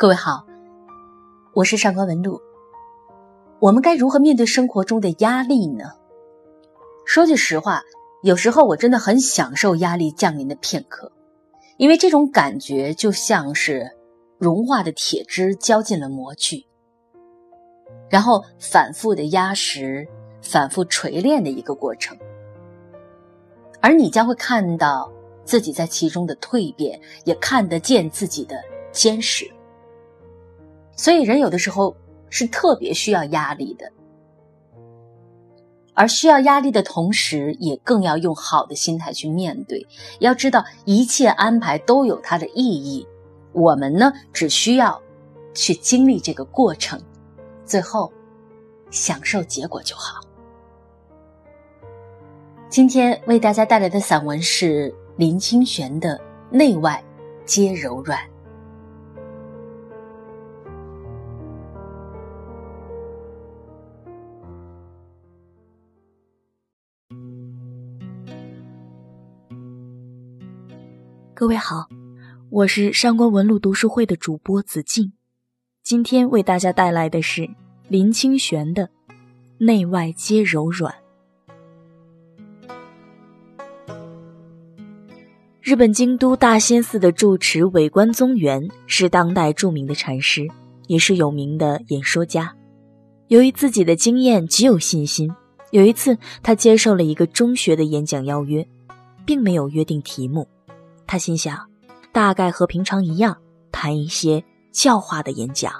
各位好，我是上官文露。我们该如何面对生活中的压力呢？说句实话，有时候我真的很享受压力降临的片刻，因为这种感觉就像是融化的铁汁浇进了模具，然后反复的压实、反复锤炼的一个过程，而你将会看到自己在其中的蜕变，也看得见自己的坚实。所以，人有的时候是特别需要压力的，而需要压力的同时，也更要用好的心态去面对。要知道，一切安排都有它的意义，我们呢，只需要去经历这个过程，最后享受结果就好。今天为大家带来的散文是林清玄的《内外皆柔软》。各位好，我是上官文露读书会的主播子静，今天为大家带来的是林清玄的《内外皆柔软》。日本京都大仙寺的住持尾关宗元是当代著名的禅师，也是有名的演说家。由于自己的经验极有信心，有一次他接受了一个中学的演讲邀约，并没有约定题目。他心想，大概和平常一样，谈一些教化的演讲。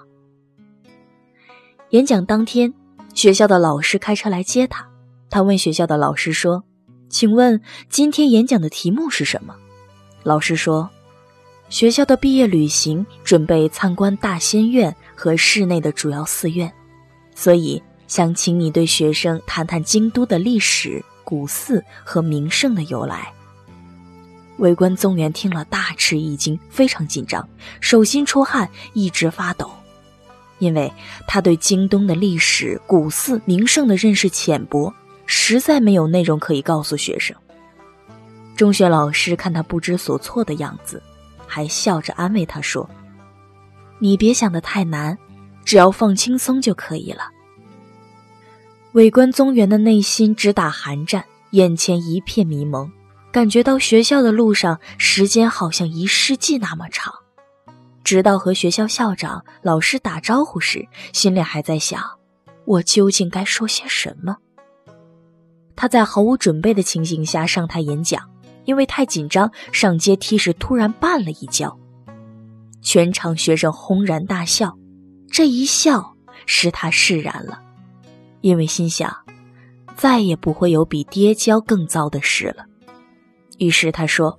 演讲当天，学校的老师开车来接他。他问学校的老师说：“请问今天演讲的题目是什么？”老师说：“学校的毕业旅行准备参观大仙院和市内的主要寺院，所以想请你对学生谈谈京都的历史、古寺和名胜的由来。”围观宗元听了大吃一惊，非常紧张，手心出汗，一直发抖，因为他对京东的历史、古寺、名胜的认识浅薄，实在没有内容可以告诉学生。中学老师看他不知所措的样子，还笑着安慰他说：“你别想得太难，只要放轻松就可以了。”围观宗元的内心直打寒战，眼前一片迷蒙。感觉到学校的路上时间好像一世纪那么长，直到和学校校长、老师打招呼时，心里还在想：我究竟该说些什么？他在毫无准备的情形下上台演讲，因为太紧张，上阶梯时突然绊了一跤，全场学生轰然大笑。这一笑使他释然了，因为心想，再也不会有比跌跤更糟的事了。于是他说：“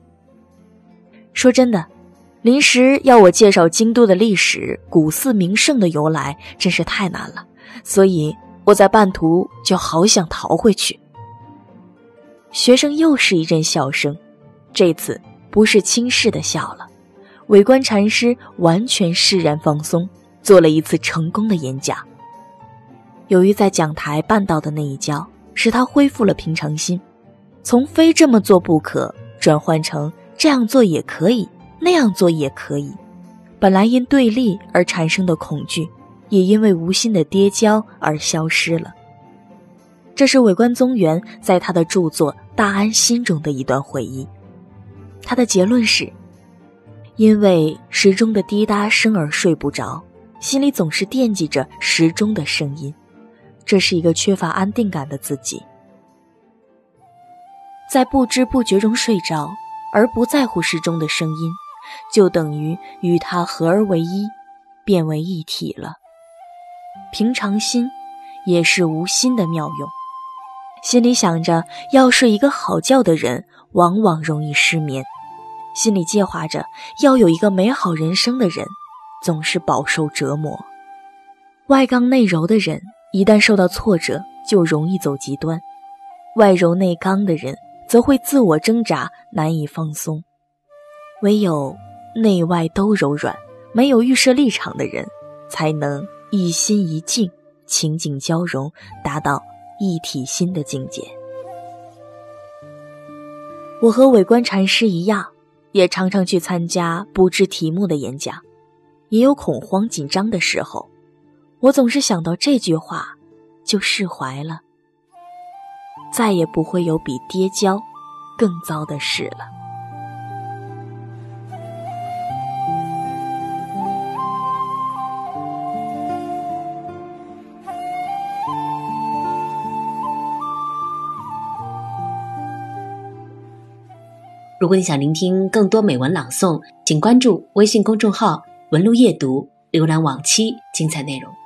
说真的，临时要我介绍京都的历史、古寺名胜的由来，真是太难了。所以我在半途就好想逃回去。”学生又是一阵笑声，这次不是轻视的笑了。围观禅师完全释然放松，做了一次成功的演讲。由于在讲台绊倒的那一跤，使他恢复了平常心。从非这么做不可转换成这样做也可以，那样做也可以。本来因对立而产生的恐惧，也因为无心的跌跤而消失了。这是尾关宗元在他的著作《大安心》中的一段回忆。他的结论是：因为时钟的滴答声而睡不着，心里总是惦记着时钟的声音。这是一个缺乏安定感的自己。在不知不觉中睡着，而不在乎时钟的声音，就等于与它合而为一，变为一体了。平常心，也是无心的妙用。心里想着要睡一个好觉的人，往往容易失眠；心里计划着要有一个美好人生的人，总是饱受折磨。外刚内柔的人，一旦受到挫折，就容易走极端；外柔内刚的人，则会自我挣扎，难以放松。唯有内外都柔软，没有预设立场的人，才能一心一境，情景交融，达到一体心的境界。我和伟观禅师一样，也常常去参加布置题目的演讲。也有恐慌紧张的时候，我总是想到这句话，就释怀了。再也不会有比跌跤更糟的事了。如果你想聆听更多美文朗诵，请关注微信公众号“文路夜读”，浏览往期精彩内容。